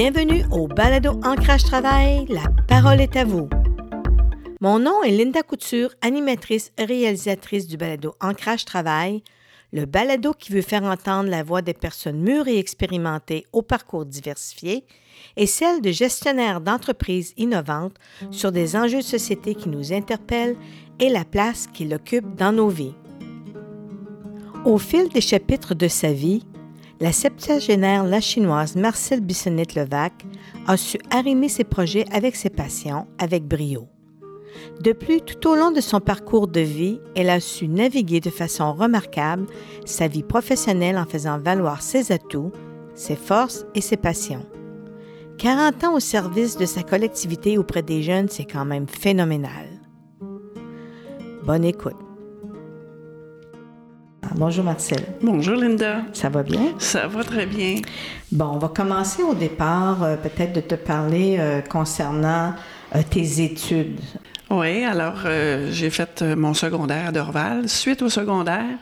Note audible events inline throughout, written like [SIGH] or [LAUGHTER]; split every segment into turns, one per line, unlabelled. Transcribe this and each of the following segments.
Bienvenue au Balado Ancrage Travail. La parole est à vous. Mon nom est Linda Couture, animatrice et réalisatrice du Balado Ancrage Travail, le balado qui veut faire entendre la voix des personnes mûres et expérimentées au parcours diversifié et celle de gestionnaires d'entreprises innovantes sur des enjeux de société qui nous interpellent et la place qu'il occupe dans nos vies. Au fil des chapitres de sa vie, la septuagénaire la chinoise Marcel Bissonnette-Levac a su arrimer ses projets avec ses patients avec brio. De plus, tout au long de son parcours de vie, elle a su naviguer de façon remarquable sa vie professionnelle en faisant valoir ses atouts, ses forces et ses passions. 40 ans au service de sa collectivité auprès des jeunes, c'est quand même phénoménal. Bonne écoute. Ah, bonjour Marcel.
Bonjour Linda.
Ça va bien?
Ça va très bien.
Bon, on va commencer au départ, euh, peut-être de te parler euh, concernant euh, tes études.
Oui, alors j'ai fait mon secondaire à Dorval. Suite au secondaire,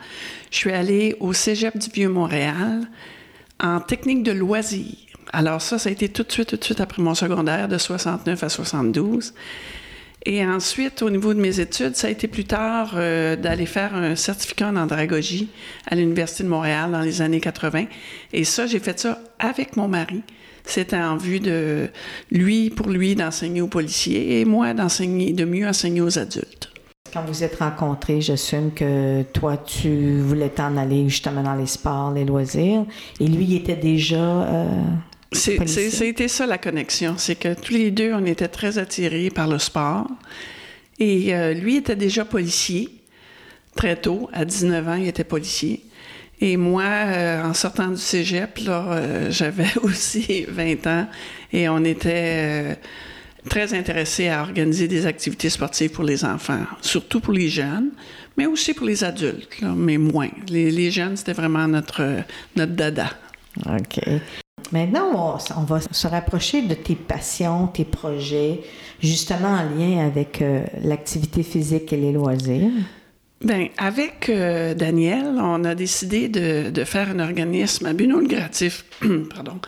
je suis allée au Cégep du Vieux-Montréal en technique de loisirs. Alors ça, ça a été tout de suite, tout de suite après mon secondaire de 69 à 72. Et ensuite, au niveau de mes études, ça a été plus tard euh, d'aller faire un certificat en andragogie à l'Université de Montréal dans les années 80. Et ça, j'ai fait ça avec mon mari. C'était en vue de lui, pour lui, d'enseigner aux policiers et moi d'enseigner, de mieux enseigner aux adultes.
Quand vous êtes rencontrés, j'assume que toi, tu voulais t'en aller justement dans les sports, les loisirs, et lui, il était déjà euh,
c'était ça la connexion. C'est que tous les deux, on était très attirés par le sport. Et euh, lui était déjà policier. Très tôt, à 19 ans, il était policier. Et moi, euh, en sortant du cégep, euh, [LAUGHS] j'avais aussi 20 ans et on était très intéressés à organiser des activités sportives pour les enfants, surtout pour les jeunes, mais aussi pour les adultes, mais moins. Les, les jeunes, c'était vraiment notre, notre dada.
OK. Maintenant, on, va se rapprocher de tes passions, tes projets, justement en lien avec euh, l'activité physique et les loisirs.
Bien, avec euh, Daniel, on a décidé de, faire un organisme à but non lucratif. [CLEARS THROAT] Pardon.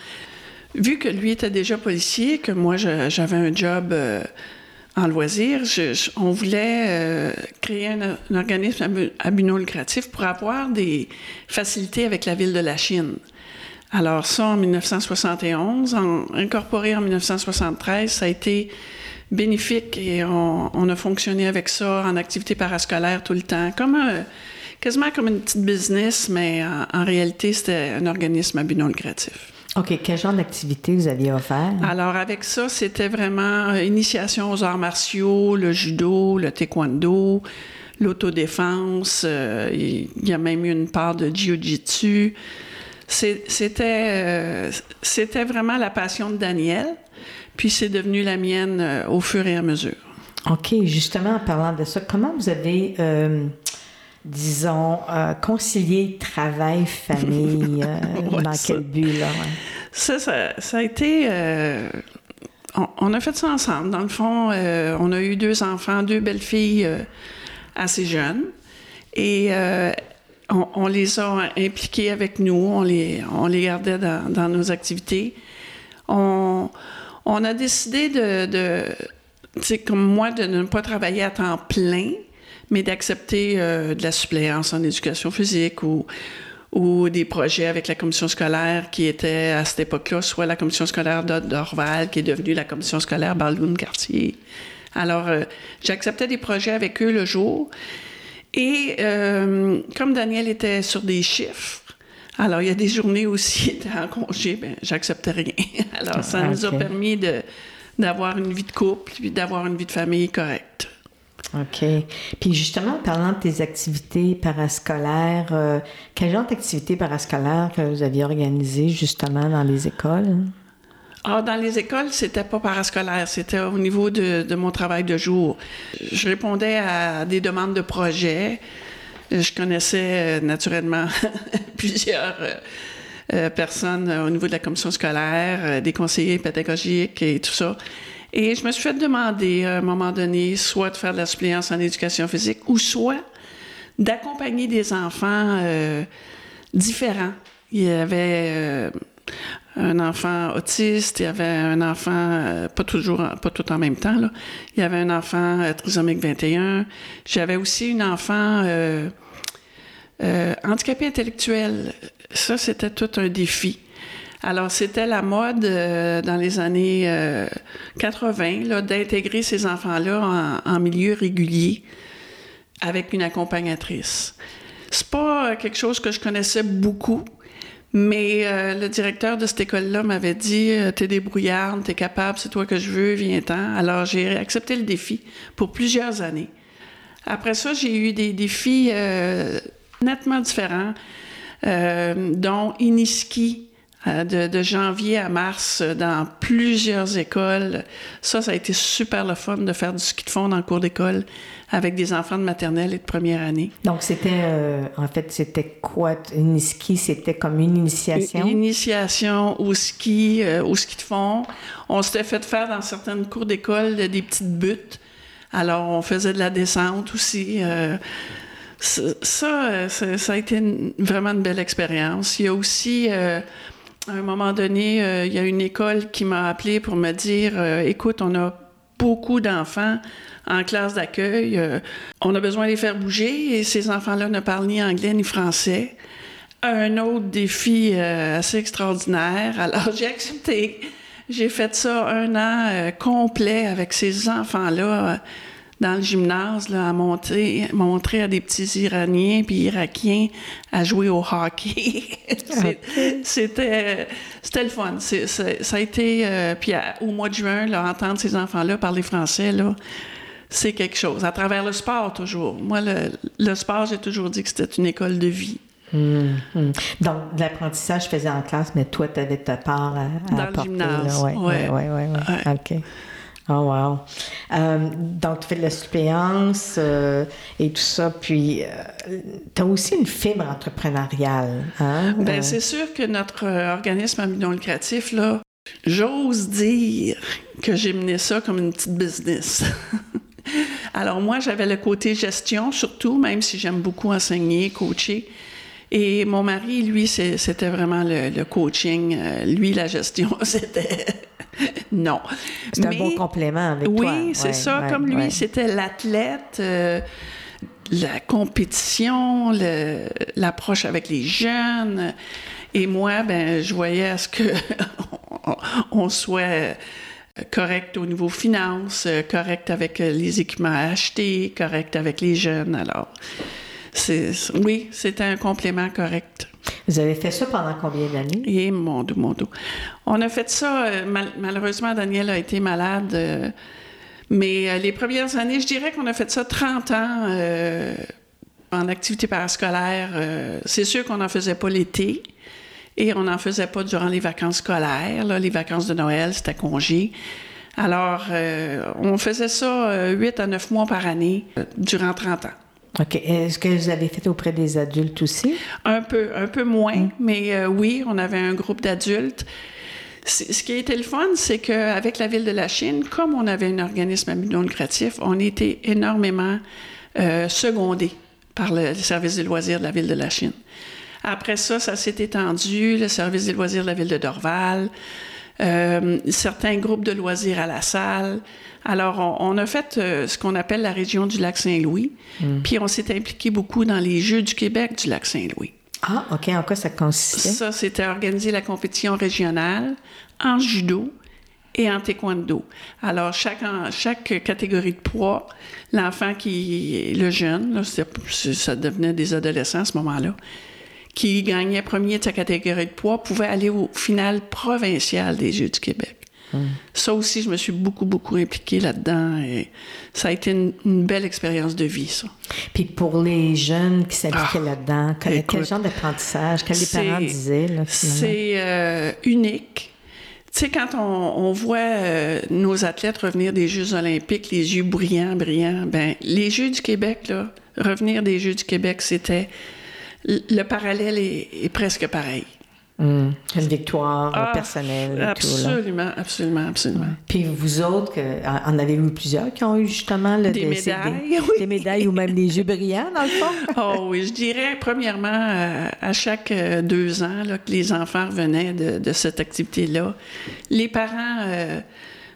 Vu que lui était déjà policier, que moi j'avais un job euh, en loisirs, on voulait créer un, organisme à lucratif pour avoir des facilités avec la ville de la Chine. Alors ça, en 1971, incorporé en 1973, ça a été bénéfique et on, a fonctionné avec ça en activité parascolaire tout le temps, comme quasiment comme une petite business, mais en, réalité, c'était un organisme à but non lucratif.
OK. Quel genre d'activité vous aviez offert?
Alors, avec ça, c'était vraiment euh, initiation aux arts martiaux, le judo, le taekwondo, l'autodéfense. Euh, il y a même eu une part de jiu-jitsu. C'était, euh, c'était vraiment la passion de Daniel, puis c'est devenu la mienne euh, au fur et à mesure.
OK, justement, en parlant de ça, comment vous avez, euh, disons, concilié travail, famille, [LAUGHS] dans quel but, là?
Ça, ça, a été... On, a fait ça ensemble. Dans le fond, on a eu deux enfants, deux belles filles assez jeunes. Et on, les a impliqués avec nous, on les, on les gardait dans, nos activités. On, a décidé de, de comme moi, de ne pas travailler à temps plein, mais d'accepter euh, de la suppléance en éducation physique ou, des projets avec la commission scolaire qui était à cette époque-là, soit la commission scolaire d'Orval, qui est devenue la commission scolaire Balloon-Cartier. Alors, euh, j'acceptais des projets avec eux le jour. Et euh, comme Daniel était sur des chiffres, alors il y a des journées aussi, [LAUGHS] en congé, ben, j'acceptais rien. [LAUGHS] Alors ça nous a permis de, d'avoir une vie de couple, puis d'avoir une vie de famille correcte.
OK. Puis justement, parlant de tes activités parascolaires, euh, quel genre d'activités parascolaires que vous aviez organisées justement dans les écoles?
Ah, dans les écoles, c'était pas parascolaire, c'était au niveau de, mon travail de jour. Je répondais à des demandes de projets. Je connaissais euh, naturellement [LAUGHS] plusieurs euh, euh, personnes au niveau de la commission scolaire, des conseillers pédagogiques et tout ça. Et je me suis fait demander à un moment donné soit de faire de la suppléance en éducation physique ou soit d'accompagner des enfants différents. Il y avait un enfant autiste, il y avait un enfant, euh, pas toujours, pas tout en même temps. Il y avait un enfant euh, trisomique 21. J'avais aussi une enfant euh, euh, handicapé intellectuel. Ça, c'était tout un défi. Alors, c'était la mode euh, dans les années euh, 80 là, d'intégrer ces enfants-là en, en milieu régulier avec une accompagnatrice. C'est pas quelque chose que je connaissais beaucoup, mais euh, le directeur de cette école-là m'avait dit euh, T'es débrouillarde, t'es capable, c'est toi que je veux, viens-t'en. Alors, j'ai accepté le défi pour plusieurs années. Après ça, j'ai eu des défis euh, nettement différents, euh, dont Iniski, de, de janvier à mars euh, dans plusieurs écoles. Ça, ça a été super le fun de faire du ski de fond dans le cours d'école avec des enfants de maternelle et de première année.
Donc, c'était, euh, en fait, c'était quoi? Une ski, c'était comme une initiation?
Une initiation au ski, euh, au ski de fond. On s'était fait faire dans certaines cours d'école des petites buttes. Alors, on faisait de la descente aussi. euh, ça, ça, euh, a été une- vraiment une belle expérience. Il y a aussi, euh, à un moment donné, euh, il y a une école qui m'a appelé pour me dire euh, Écoute, on a beaucoup d'enfants en classe d'accueil. euh, on a besoin de les faire bouger et ces enfants-là ne parlent ni anglais ni français. Un autre défi assez extraordinaire. [LAUGHS] Alors, j'ai accepté. J'ai fait ça un an complet avec ces enfants-là dans le gymnase, là, à monter, montrer à des petits Iraniens puis Irakiens à jouer au hockey. [LAUGHS] C'était c'était le fun. Ça a été... euh, puis à- au mois de juin, là, entendre ces enfants-là parler français, là, c'est quelque chose. À travers le sport, toujours. Moi, le, le sport, j'ai toujours dit que c'était une école de vie.
Hum, hum. Donc, l'apprentissage, je faisais en classe, mais toi, tu avais ta part à, à
Dans le gymnase,
Oui, oui,
ouais.
oui.
Ouais.
OK. Oh, wow. Euh, donc, tu fais de la suppléance euh, et tout ça, puis tu as aussi une fibre entrepreneuriale. Hein?
Ben,
Euh,
c'est sûr que notre euh, organisme à non lucratif, là, j'ose dire que j'ai mené ça comme une petite business. [LAUGHS] Alors moi, j'avais le côté gestion surtout, même si j'aime beaucoup enseigner, coacher. Et mon mari, lui, c'est- c'était vraiment le, le coaching. Euh, lui, la gestion, [LAUGHS] c'était non.
c'est un bon complément avec
oui,
toi.
c'est
Ouais,
ça.
ouais,
Comme lui,
ouais.
c'était l'athlète, euh, la compétition, le- l'approche avec les jeunes. Et moi, ben, je voyais à ce que on, [LAUGHS] on soit correct au niveau finance, correct avec les équipements à acheter, correct avec les jeunes. Alors, c'est, oui, c'était un complément correct.
Vous avez fait ça pendant combien d'années?
Et mon dos, mon dos. On a fait ça, euh, mal- malheureusement, Daniel a été malade, euh, mais euh, les premières années, je dirais qu'on a fait ça 30 ans euh, en activité parascolaire. c'est sûr qu'on n'en faisait pas l'été et on n'en faisait pas durant les vacances scolaires. là. les vacances de Noël, c'était congé. Alors, on faisait ça euh, 8 à 9 mois par année durant 30 ans.
OK. Est-ce que vous avez fait auprès des adultes aussi?
Un peu, un peu moins, mais euh, oui, on avait un groupe d'adultes. Ce qui a été le fun, c'est qu'avec la ville de la Chine, comme on avait un organisme à non lucratif, on était énormément euh, secondés par le service des loisirs de la ville de la Chine. Après ça, ça s'est étendu, le service des loisirs de la ville de Dorval, euh, certains groupes de loisirs à la salle. Alors, on, on a fait euh, ce qu'on appelle la région du lac Saint-Louis, puis on s'est impliqué beaucoup dans les Jeux du Québec du lac Saint-Louis.
Ah, OK. En quoi ça consistait?
Ça, c'était organiser la compétition régionale en judo et en taekwondo. Alors, chaque, chaque catégorie de poids, l'enfant qui, le jeune, là, ça devenait des adolescents à ce moment-là, qui gagnait premier de sa catégorie de poids, pouvait aller au final provincial des Jeux du Québec. Ça aussi, je me suis beaucoup, beaucoup impliquée là-dedans et ça a été une, une belle expérience de vie, ça.
Puis pour les jeunes qui s'impliquaient là-dedans, quel,
Ah,
genre d'apprentissage, que les parents disaient?
C'est euh, unique. Tu sais, quand on, on voit euh, nos athlètes revenir des Jeux olympiques, les yeux brillants, brillants, ben les Jeux du Québec, là, revenir des Jeux du Québec, c'était... Le parallèle est, est presque pareil.
Hum, Une victoire
Ah,
personnelle et tout. Là.
Absolument, absolument, absolument.
Puis vous autres, que- en avez-vous plusieurs qui ont eu justement le,
Des médailles,
des,
oui.
des médailles ou même des yeux brillants, dans le fond? [LAUGHS]
Oh oui, je dirais premièrement à, à chaque euh, deux ans là, que les enfants revenaient de, de cette activité-là. Les parents euh,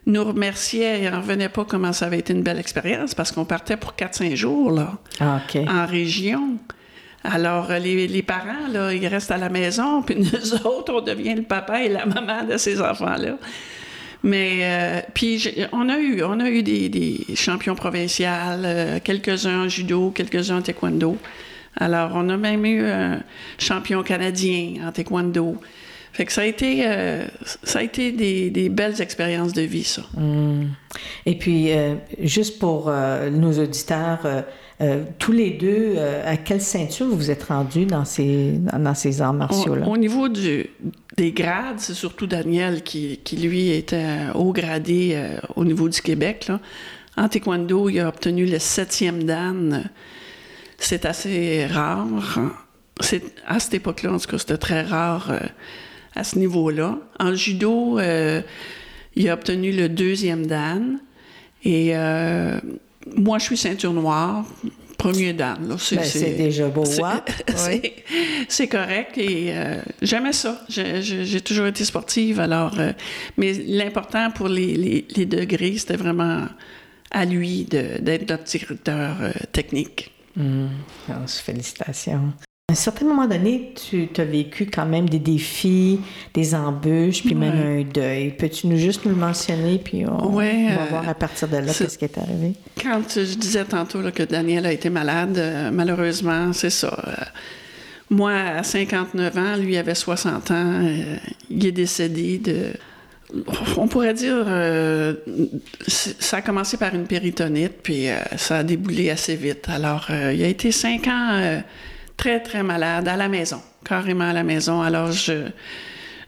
nous remerciaient et n'en revenaient pas comment ça avait été une belle expérience parce qu'on partait pour 4-5 jours là,
Ah,
en région. Alors, euh, les, parents, là, ils restent à la maison, [LAUGHS] puis nous autres, on devient le papa et la maman de ces enfants-là. Mais, euh, puis, on a eu, des, champions provinciaux, euh, quelques-uns en judo, quelques-uns en taekwondo. Alors, on a même eu un champion canadien en taekwondo. Fait que ça a été, ça a été des, belles expériences de vie, ça.
Hum. Et puis, juste pour nos auditeurs, euh, tous les deux, euh, à quelle ceinture vous vous êtes rendus dans ces, dans, ces arts martiaux-là?
Au, au niveau du, des grades, c'est surtout Daniel qui, qui, lui, était haut gradé euh, au niveau du Québec. Là. En taekwondo, il a obtenu le septième dan. C'est assez rare. C'est, à cette époque-là, en tout cas, c'était très rare à ce niveau-là. En judo, il a obtenu le deuxième dan. Et euh, moi, je suis ceinture noire, premier dan. Là.
Ben, c'est déjà beau,
c'est-
hein? [LAUGHS]
Correct et euh, j'aimais ça. J'ai- toujours été sportive, alors. euh, mais l'important pour les, les- les degrés, c'était vraiment à lui d'être notre directeur euh, technique.
Hum. Ah, félicitations. À un certain moment donné, tu as vécu quand même des défis, des embûches, puis même un deuil. Peux-tu nous juste nous le mentionner, puis on,
Ouais,
on va
euh,
voir à partir de là qu'est-ce qui est arrivé?
Quand je disais tantôt là, que Daniel a été malade, euh, malheureusement, c'est ça. euh, moi, à 59 ans, lui avait 60 ans. euh, il est décédé de. On pourrait dire, ça a commencé par une péritonite, puis ça a déboulé assez vite. Alors, il a été cinq ans très, très malade à la maison, carrément à la maison. Alors, je,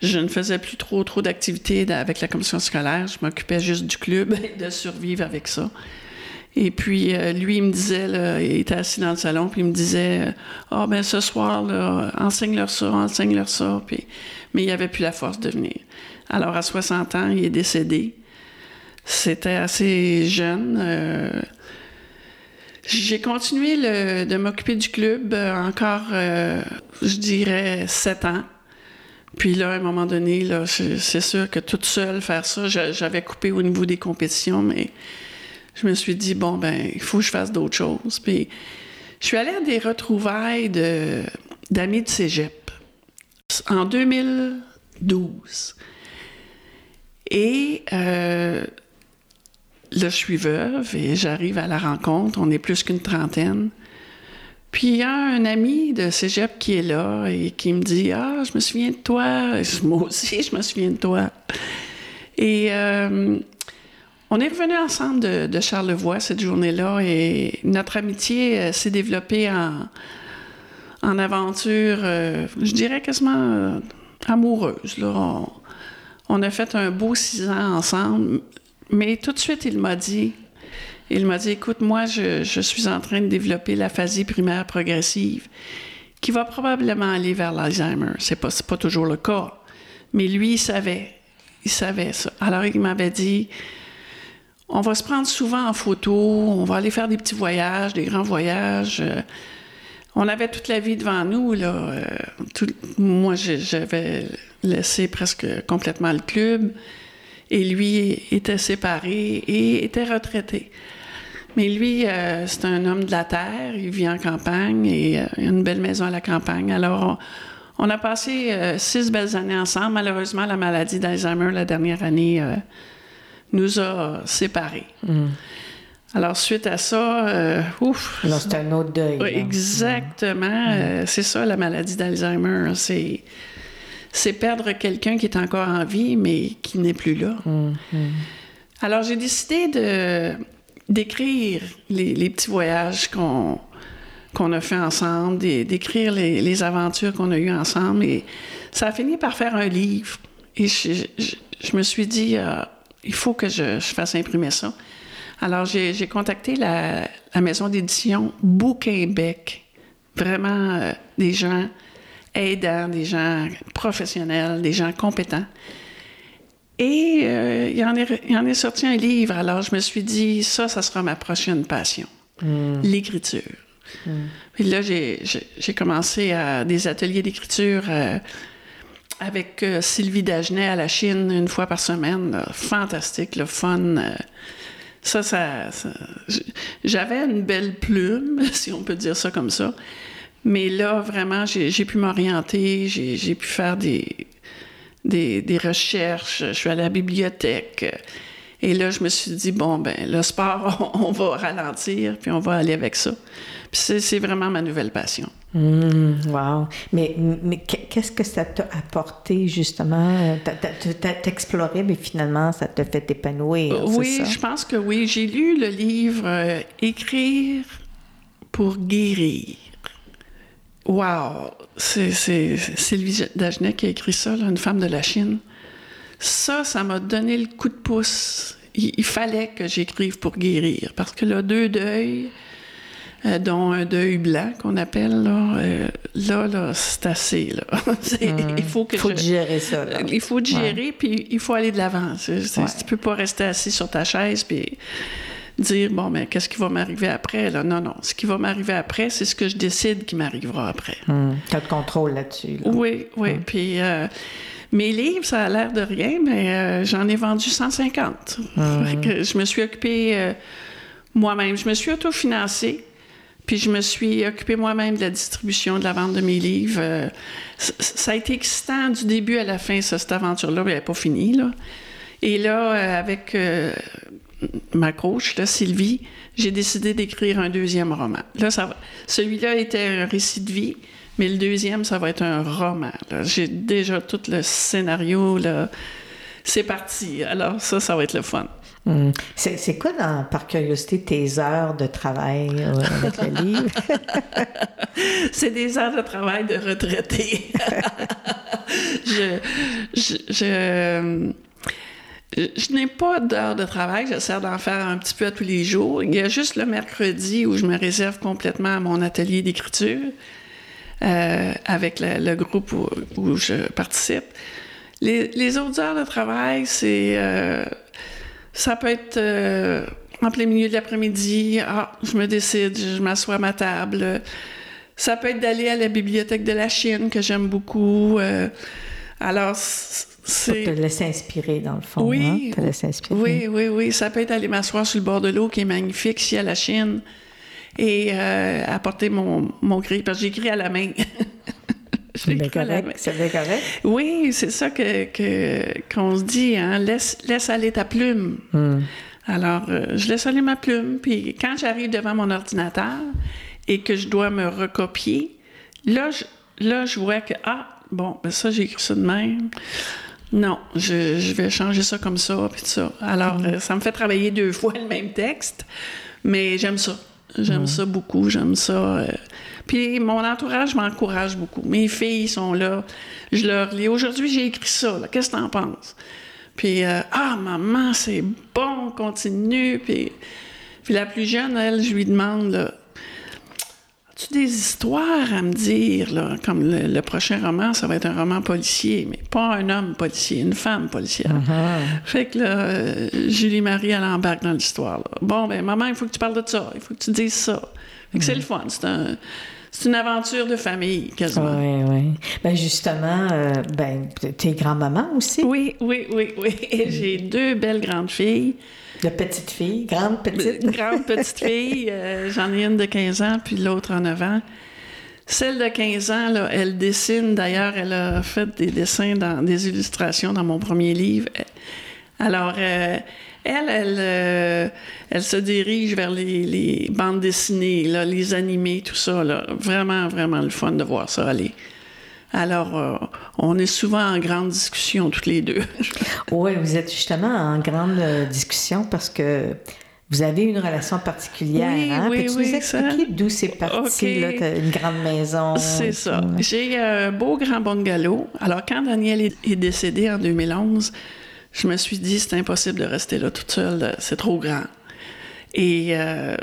je ne faisais plus trop, trop d'activités avec la commission scolaire. Je m'occupais juste du club [LAUGHS] et de survivre avec ça. Et puis, euh, lui, il me disait, là, il était assis dans le salon, puis il me disait Ah, ben ce soir, enseigne-leur ça, enseigne-leur ça. Puis, mais il n'avait plus la force de venir. Alors, à 60 ans, il est décédé. C'était assez jeune. euh, j'ai continué de m'occuper du club euh, encore, euh, je dirais, sept ans. Puis là, à un moment donné, là, c'est sûr que toute seule faire ça, j'a- j'avais coupé au niveau des compétitions, mais je me suis dit, bon, ben, il faut que je fasse d'autres choses. Puis je suis allée à des retrouvailles de- d'amis de cégep en 2012. Et euh, là, je suis veuve et j'arrive à la rencontre. On est plus qu'une trentaine. Puis il y a un ami de cégep qui est là et qui me dit Ah, je me souviens de toi. Moi aussi, je me souviens de toi. Et euh, on est revenus ensemble de, de Charlevoix cette journée-là et notre amitié euh, s'est développée en, en aventure, euh, je dirais quasiment amoureuse. Là. On, on a fait un beau six ans ensemble, mais tout de suite, il m'a dit il m'a dit Écoute, moi, je, suis en train de développer l'aphasie primaire progressive qui va probablement aller vers l'Alzheimer. C'est pas, pas toujours le cas. Mais lui, il savait. Il savait ça. Alors, il m'avait dit On va se prendre souvent en photo, on va aller faire des petits voyages, des grands voyages. Euh, on avait toute la vie devant nous. Là. Euh, moi, j'avais laissé presque complètement le club. Et lui était séparé et était retraité. Mais lui, euh, c'est un homme de la terre. Il vit en campagne et euh, il a une belle maison à la campagne. Alors, on, on a passé euh, six belles années ensemble. Malheureusement, la maladie d'Alzheimer, la dernière année, nous a séparés. Alors, suite à ça, euh, ouf,
Là, c'est un autre deuil.
oui, exactement. Euh, c'est ça, la maladie d'Alzheimer. C'est, c'est perdre quelqu'un qui est encore en vie, mais qui n'est plus là. Alors, j'ai décidé de, d'écrire les, les petits voyages qu'on, qu'on a fait ensemble, d'é- d'écrire les, les aventures qu'on a eues ensemble. Et ça a fini par faire un livre. Et je, je- je me suis dit, euh, il faut que je, je fasse imprimer ça. Alors, j'ai, j'ai contacté la, la maison d'édition Bouquinbec. Vraiment euh, des gens aidants, des gens professionnels, des gens compétents. Et euh, il, en est, il en est sorti un livre. Alors, je me suis dit, ça, ça sera ma prochaine passion, l'écriture. Puis là, j'ai commencé à des ateliers d'écriture euh, avec euh, Sylvie Dagenet à la Chine une fois par semaine. là. Fantastique, le fun. euh. ça, ça, j'avais une belle plume, [LAUGHS] si on peut dire ça comme ça. Mais là, vraiment, j'ai pu m'orienter, j'ai pu faire des, des, des recherches, je suis allée à la bibliothèque. Et là, je me suis dit, bon, ben, le sport, [LAUGHS] on, va ralentir, puis on va aller avec ça. Puis c'est vraiment ma nouvelle passion.
Hum, wow. Mais, mais qu'est- qu'est-ce que ça t'a apporté, justement? T'as- exploré, mais finalement, ça te fait t'épanouir, c'est
Oui,
ça?
je pense que oui. J'ai lu le livre euh, Écrire pour guérir. Wow! C'est Sylvie Dagenet qui a écrit ça, là, une femme de la Chine. Ça, ça m'a donné le coup de pouce. Il, il fallait que j'écrive pour guérir. Parce que là, deux deuils, euh, dont un deuil blanc qu'on appelle, là, euh, là, là c'est assez. Là. [LAUGHS] C'est- Il faut que
Il faut
je-
digérer ça, là.
il faut digérer, puis il faut aller de l'avant.
Ouais.
Tu peux pas rester assis sur ta chaise puis dire bon mais qu'est-ce qui va m'arriver après là? Non non, ce qui va m'arriver après, c'est ce que je décide qui m'arrivera après.
Hum, T'as le contrôle là-dessus, là.
Oui, oui. Puis euh, mes livres, ça a l'air de rien, mais euh, j'en ai vendu 150. [LAUGHS] Fait que je me suis occupée euh, moi-même. Je me suis autofinancée. Puis je me suis occupée moi-même de la distribution, de la vente de mes livres. Euh, ça a été excitant du début à la fin, ça, cette aventure-là, mais elle n'est pas finie. Là. Et là, euh, avec euh, ma coach, là, Sylvie, j'ai décidé d'écrire un deuxième roman. Là, ça va- celui-là était un récit de vie, mais le deuxième, ça va être un roman. J'ai déjà tout le scénario, là. C'est parti. Alors ça, ça va être le fun.
Hum. C'est c'est quoi, dans- par curiosité, tes heures de travail euh, avec le livre? [LAUGHS]
C'est des heures de travail de retraité. [LAUGHS] je, je, je, je n'ai pas d'heures de travail. J'essaie d'en faire un petit peu à tous les jours. Il y a juste le mercredi où je me réserve complètement à mon atelier d'écriture euh, avec le, groupe où, je participe. Les, autres heures de travail, c'est... euh, ça peut être euh, en plein milieu de l'après-midi. Ah, je me décide, je m'assois à ma table. Ça peut être d'aller à la bibliothèque de la Chine, que j'aime beaucoup. Euh, alors, c-
Te
c'est...
laisser inspirer, dans le fond.
Oui.
hein? Te laisser inspirer.
Oui, oui, oui. Ça peut être aller m'asseoir sur le bord de l'eau, qui est magnifique, ici à la Chine, et euh, apporter mon, mon gris, parce que j'écris à la main. [LAUGHS]
C'est bien correct. C'est bien correct.
Oui, c'est ça que, que- qu'on se dit, hein. Laisse, laisse aller ta plume.
Hum.
Alors, euh, je laisse aller ma plume, puis quand j'arrive devant mon ordinateur et que je dois me recopier, là, je, là, je vois que, ah, bon, ben ça, j'ai écrit ça de même. Non, je, je vais changer ça comme ça, puis ça. Alors, euh, ça me fait travailler deux fois le même texte, mais j'aime ça. J'aime ça beaucoup, j'aime ça. euh. Puis mon entourage m'encourage beaucoup. Mes filles sont là, je leur lis. Aujourd'hui, j'ai écrit ça, qu'est-ce que t'en penses? Puis, euh, ah, maman, c'est bon, continue. Puis, puis la plus jeune, elle, je lui demande, là, as-tu des histoires à me dire, là? Comme le, le prochain roman, ça va être un roman policier, mais pas un homme policier, une femme policière. Fait que là, euh, Julie-Marie, elle embarque dans l'histoire. Bon, ben, maman, il faut que tu parles de ça, il faut que tu dises ça. Fait que c'est le fun, c'est un... C'est une aventure de famille, quasiment.
Oui, oui. Ben justement, euh, ben, t'es grand-maman aussi?
Oui, oui, oui, oui. [LAUGHS] J'ai deux belles grandes filles.
De petite fille, grande petite. [LAUGHS]
Grande petite fille, euh, j'en ai une de 15 ans, puis l'autre en 9 ans. Celle de 15 ans, là, elle dessine. D'ailleurs, elle a fait des dessins, des illustrations dans mon premier livre. Alors, euh, elle, elle, euh, elle se dirige vers les, les bandes dessinées, là, les animés, tout ça. Là. Vraiment, vraiment le fun de voir ça aller. Alors, euh, on est souvent en grande discussion, toutes les deux. [LAUGHS]
Oui, vous êtes justement en grande euh, discussion parce que vous avez une relation particulière.
Oui,
hein?
oui,
Peux-tu
oui,
nous expliquer
ça.
d'où c'est parti? Là, une grande maison.
C'est ça. J'ai un beau grand bungalow. Alors, quand Daniel est, décédé en 2011, je me suis dit, c'est impossible de rester là toute seule. C'est trop grand. Et euh,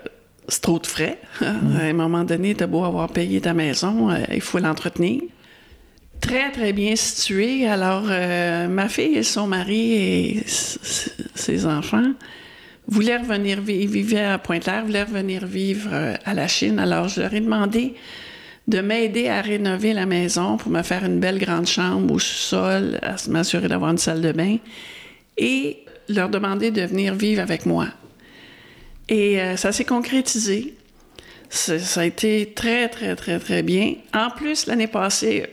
c'est trop de frais. [LAUGHS] À un moment donné, t'as beau avoir payé ta maison, euh, il faut l'entretenir. Très, très bien situé. Alors, euh, ma fille et son mari et ses enfants voulaient revenir vivre, vivaient à Pointe-Claire, voulaient revenir vivre euh, à la Chine. Alors, je leur ai demandé de m'aider à rénover la maison pour me faire une belle grande chambre au sous-sol, à m'assurer d'avoir une salle de bain et leur demander de venir vivre avec moi. Et euh, ça s'est concrétisé. Ça a été très, très, très, très bien. En plus, l'année passée,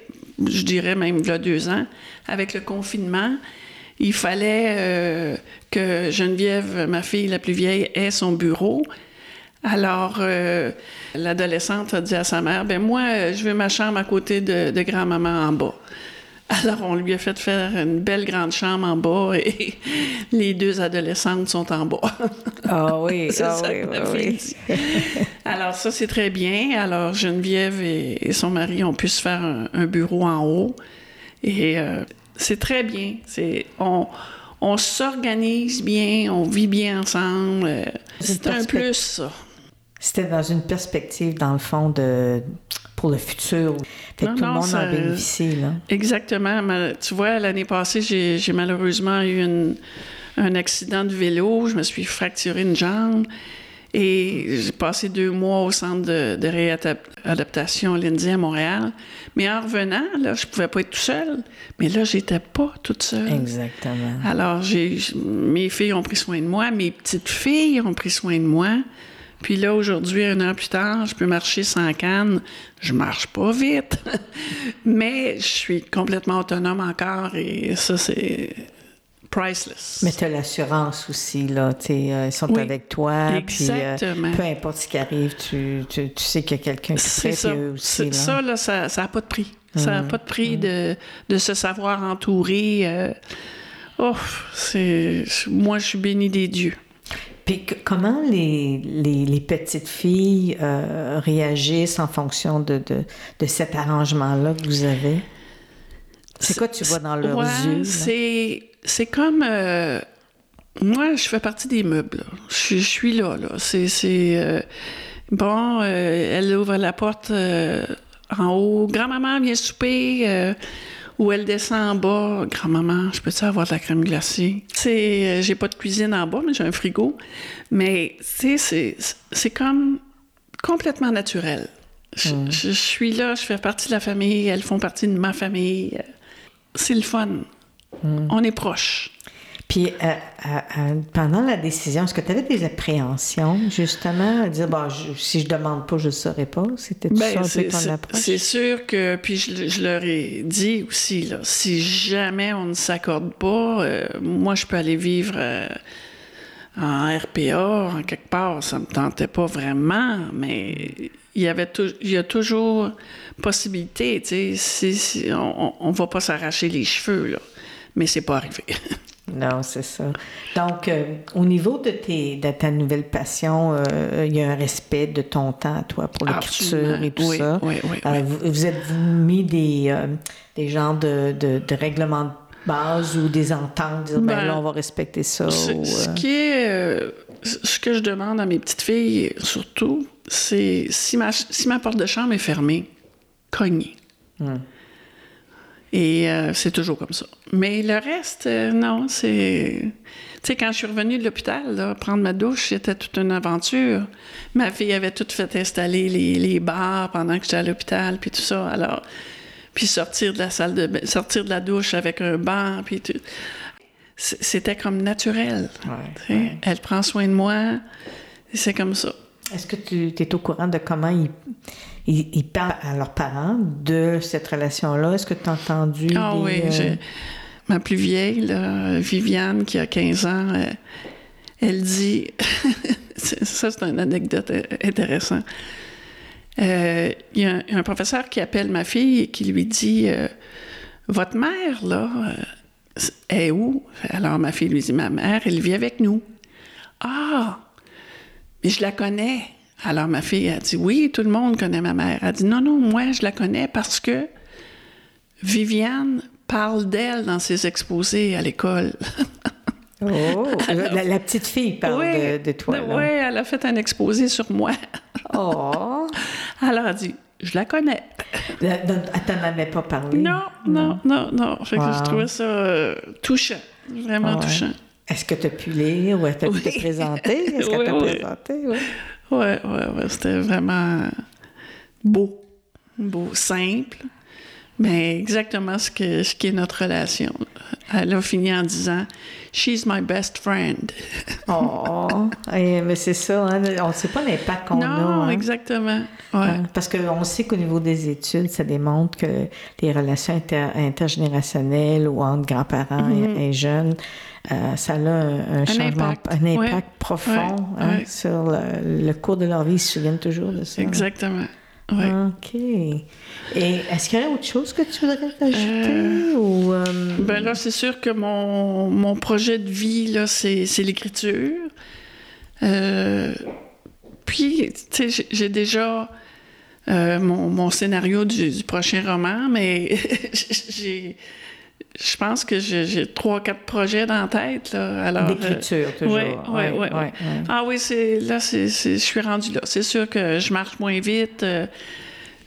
je dirais même a deux ans, avec le confinement, il fallait euh, que Geneviève, ma fille la plus vieille, ait son bureau. Alors, euh, l'adolescente a dit à sa mère, ben moi, je veux ma chambre à côté de, de grand-maman en bas. Alors, on lui a fait faire une belle grande chambre en bas et [LAUGHS] les deux adolescentes sont en bas.
Ah oui, [LAUGHS] ah oui, oui,
Alors, ça, c'est très bien. Alors, Geneviève et, son mari ont pu se faire un, bureau en haut. Et euh, c'est très bien. C'est, on, on s'organise bien, on vit bien ensemble. Euh, c'est un plus, ça.
C'était dans une perspective, dans le fond, de pour le futur. Tout le monde en bénéficie. Là.
Exactement. Tu vois, l'année passée, j'ai malheureusement eu un accident de vélo. Je me suis fracturé une jambe. Et j'ai passé deux mois au centre de, réadaptation Lindsay à Montréal. Mais en revenant, là, je pouvais pas être tout seul. Mais là, j'étais pas toute seule.
Exactement.
Alors, j'ai, mes filles ont pris soin de moi, mes petites filles ont pris soin de moi. Puis là, aujourd'hui, un an plus tard, je peux marcher sans canne. Je marche pas vite, [LAUGHS] mais je suis complètement autonome encore et ça, c'est priceless.
Mais tu as l'assurance aussi, là. Euh, ils sont avec toi. Exactement. peu importe ce qui arrive, tu, tu, sais qu'il y a quelqu'un qui
sait ça. aussi. Ça, là, ça n'a pas de prix. Ça n'a mm. pas de prix mm. de, de, se savoir entouré. Euh, oh, c'est... Moi, je suis bénie des dieux.
Puis comment les, les, petites filles euh, réagissent en fonction de, de, de cet arrangement-là que vous avez? C'est quoi tu vois dans leurs yeux?
C'est, c'est comme... Euh, moi, je fais partie des meubles. Je, je, suis là. là. C'est... c'est euh, bon, elle ouvre la porte en haut. Grand-maman vient souper où elle descend en bas. Grand-maman, je peux-tu avoir de la crème glacée? Tu sais, euh, j'ai pas de cuisine en bas, mais j'ai un frigo. Mais, tu sais, c'est comme complètement naturel. Mm. Je, suis là, je fais partie de la famille, elles font partie de ma famille. C'est le fun. Mm. On est proches.
Puis euh, euh, pendant la décision, est-ce que tu avais des appréhensions, justement, à dire, bon, si je demande pas, je ne saurais pas? C'était ben, ça ton approche?
C'est sûr que, puis je, leur ai dit aussi, là, si jamais on ne s'accorde pas, euh, moi, je peux aller vivre en RPA, en quelque part. Ça me tentait pas vraiment, mais il y avait il y a toujours possibilité, tu sais, on, ne va pas s'arracher les cheveux, là. Mais c'est pas arrivé. [LAUGHS]
Non, c'est ça. Donc, euh, au niveau de, tes, de ta nouvelle passion, euh, il y a un respect de ton temps à toi pour l'écriture et tout ça.
Oui, oui,
euh, vous, vous êtes mis des, des genres de, de, de, règlements de base ou des ententes, dire, ben, ben là, on va respecter ça.
Ce qui est... ce que je demande à mes petites filles, surtout, c'est si ma, si ma porte de chambre est fermée, cognez. Hmm. Et euh, c'est toujours comme ça. Mais le reste, euh, non, c'est... Tu sais, quand je suis revenue de l'hôpital, prendre ma douche, c'était toute une aventure. Ma fille avait tout fait installer les, les bars pendant que j'étais à l'hôpital, puis tout ça. Alors, puis sortir de la salle de sortir de la douche avec un banc, puis tout. C'était comme naturel. Elle prend soin de moi, c'est comme ça.
Est-ce que tu es au courant de comment ils ils, parlent à leurs parents de cette relation-là? Est-ce que tu as entendu?
Ah oui, euh, ma plus vieille, là, Viviane, qui a 15 ans, euh, elle dit, [LAUGHS] ça c'est une anecdote intéressante. Euh, il y, a un professeur qui appelle ma fille et qui lui dit Votre mère, là, est où Alors ma fille lui dit Ma mère, elle vit avec nous. Ah, mais je la connais. Alors ma fille a dit oui, tout le monde connaît ma mère. Elle a dit non, non, moi je la connais parce que Viviane parle d'elle dans ses exposés à l'école. [LAUGHS]
oh, la, petite fille parle de, toi.
Oui, elle a fait un exposé sur moi.
oh. [LAUGHS]
Alors elle a dit je la connais.
Elle t'en avait pas parlé?
Non, non, non, non. Fait que je trouvais ça euh, touchant, vraiment touchant.
Est-ce que tu as pu lire ou est-ce que tu pu te présenter? Est-ce qu'elle t'a présenté? Oui,
oui, oui. C'était vraiment beau, beau, simple. Mais exactement ce, que, ce qui est notre relation. Elle a fini en disant She's my best friend.
oh, mais c'est ça, hein? on ne sait pas l'impact qu'on a. Non,
hein. exactement. Ouais.
Parce qu'on sait qu'au niveau des études, ça démontre que les relations intergénérationnelles ou entre grands-parents et, mm-hmm. jeunes, euh, ça a un, changement, un impact profond hein, sur le, cours de leur vie. Ils se souviennent toujours de ça.
Exactement.
OK. Et est-ce qu'il y a autre chose que tu voudrais rajouter? Euh, ou, euh,
Ben là, c'est sûr que mon, mon, projet de vie, là, c'est, l'écriture. Euh, puis, tu sais, j'ai déjà mon, mon, scénario du, du, prochain roman, mais [LAUGHS] j'ai je pense que j'ai trois, quatre projets dans la tête. Là. Alors,
D'écriture, toujours.
Oui, oui, oui. Ouais, ah oui, c'est, là, c'est, je suis rendue là. C'est sûr que je marche moins vite. Euh,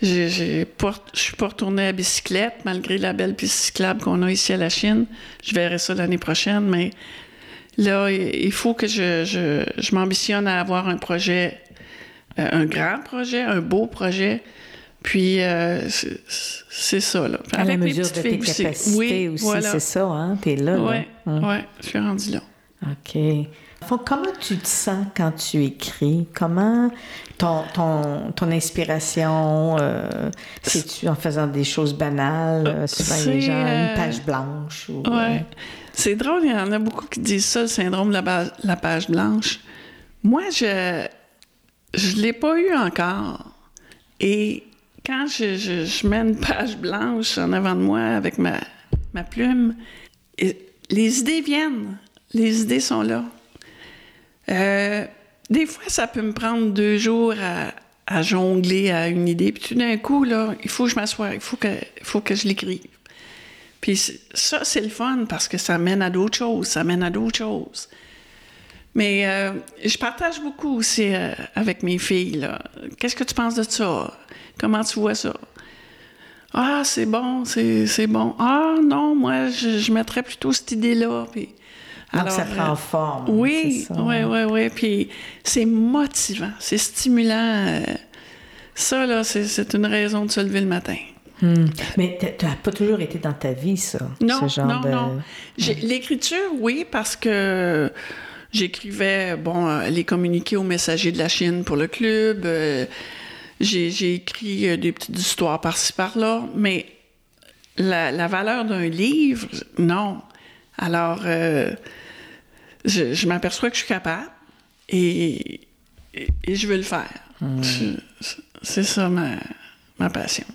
je suis pas retournée à bicyclette, malgré la belle piste cyclable qu'on a ici à la Chine. Je verrai ça l'année prochaine, mais là, il faut que je, je, je m'ambitionne à avoir un projet, euh, un grand projet, un beau projet, puis, euh, c'est ça, là.
À la mesure de tes capacités oui, aussi, c'est ça, hein? T'es là,
Oui, hein? ouais, je suis rendue là.
OK. comment tu te sens quand tu écris? Comment ton, ton, ton inspiration, euh, c'est-tu en faisant des choses banales? Euh, souvent, il y a une euh, page blanche. Ou,
ouais. C'est drôle, il y en a beaucoup qui disent ça, le syndrome de la, la page blanche. Moi, je je l'ai pas eu encore. Et quand je, mets une page blanche en avant de moi avec ma, ma plume, les idées viennent. Les idées sont là. Euh, des fois, ça peut me prendre deux jours à, jongler à une idée. Puis tout d'un coup, là, il faut que je m'assoie, il faut que, faut que je l'écrive. Puis ça, c'est le fun parce que ça mène à d'autres choses, ça mène à d'autres choses. Mais euh, je partage beaucoup aussi euh, avec mes filles. Qu'est-ce que tu penses de ça? Comment tu vois ça? Ah, c'est bon, c'est bon. Ah, non, moi, je, mettrais plutôt cette idée-là. Puis,
alors, ça prend euh, forme.
Oui, oui, oui, oui. Puis c'est motivant, c'est stimulant. Ça, là, c'est une raison de se lever le matin.
Hmm. Mais tu n'as pas toujours été dans ta vie, ça?
Non, ce genre non, non. L'écriture, oui, parce que j'écrivais, bon, euh, les communiqués aux messagers de la Chine pour le club. J'ai écrit euh, des petites histoires par-ci par-là, mais la, valeur d'un livre, non. Alors, euh, je, m'aperçois que je suis capable et, et, je veux le faire. C'est ça ma, ma passion.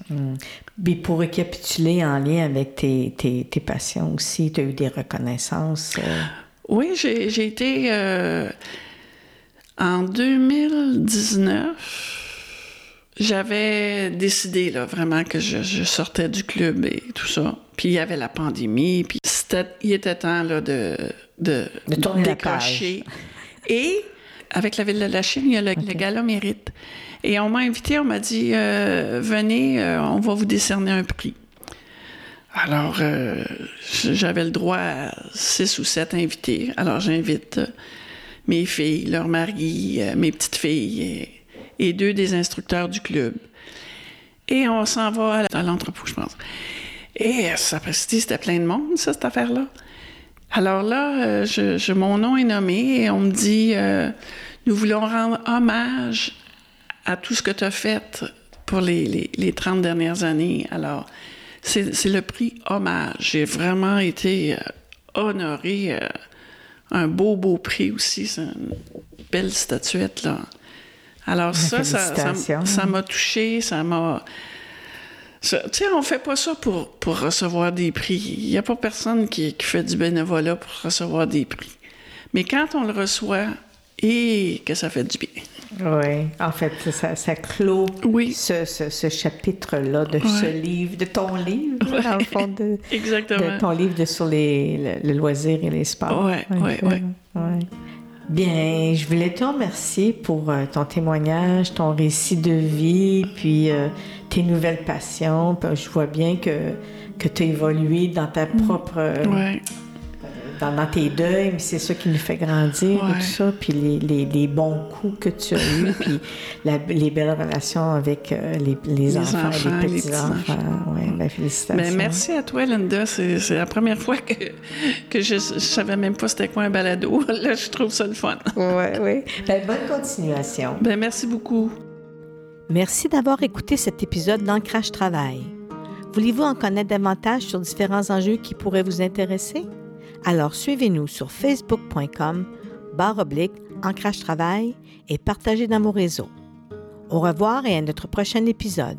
Mais pour récapituler en lien avec tes, tes, tes passions aussi, tu as eu des reconnaissances? Euh?
Oui, j'ai été... en 2019 j'avais décidé là, vraiment que je, sortais du club et tout ça. Puis il y avait la pandémie, puis il était temps là, de, de,
de décrocher. [LAUGHS]
Et avec la Ville de la Chine, il y a le, gala mérite. Et on m'a invité, on m'a dit euh, venez, euh, on va vous décerner un prix. Alors, euh, j'avais le droit à six ou sept invités. Alors, j'invite mes filles, leurs maris, mes petites filles et deux des instructeurs du club. Et on s'en va à l'entrepôt, je pense. Et ça c'était plein de monde, ça, cette affaire-là. Alors là, euh, je, mon nom est nommé et on me dit euh, Nous voulons rendre hommage à tout ce que tu as fait pour les, les, 30 dernières années. Alors, c'est le prix hommage. J'ai vraiment été euh, honoré. un beau, beau prix aussi. C'est une belle statuette, là. Alors ça, ça, m'a touché, ça m'a... Tu sais, on fait pas ça pour, pour recevoir des prix. Il n'y a pas personne qui, fait du bénévolat pour recevoir des prix. Mais quand on le reçoit, et que ça fait du bien.
Oui, en fait, ça, ça clôt ce, chapitre-là de ce livre, de ton livre, dans le fond, de, [LAUGHS]
Exactement.
de ton livre de, sur les, le, loisir et les sports.
Oui, oui, oui.
Bien, je voulais te remercier pour euh, ton témoignage, ton récit de vie, puis euh, tes nouvelles passions. Je vois bien que, que tu as évolué dans ta propre. euh,
Ouais.
Dans, dans tes deuils, mais c'est ça qui nous fait grandir et tout ça. Puis les, les- les bons coups que tu as eus, puis la- les belles relations avec euh, les, les
Les
enfants,
enfants,
et
les
petits-enfants. Ouais, ben, félicitations.
Ben, merci à toi, Linda. C'est la première fois que, que je, je savais même pas c'était quoi un balado. [LAUGHS] Là, je trouve ça le fun.
Ouais, ouais. Ben, bonne continuation.
Ben, merci beaucoup.
Merci d'avoir écouté cet épisode d'Ancrage Travail. Voulez-vous en connaître davantage sur différents enjeux qui pourraient vous intéresser? Alors suivez-nous sur facebook.com barre oblique Ancrage Travail et partagez dans vos réseaux. Au revoir et à notre prochain épisode.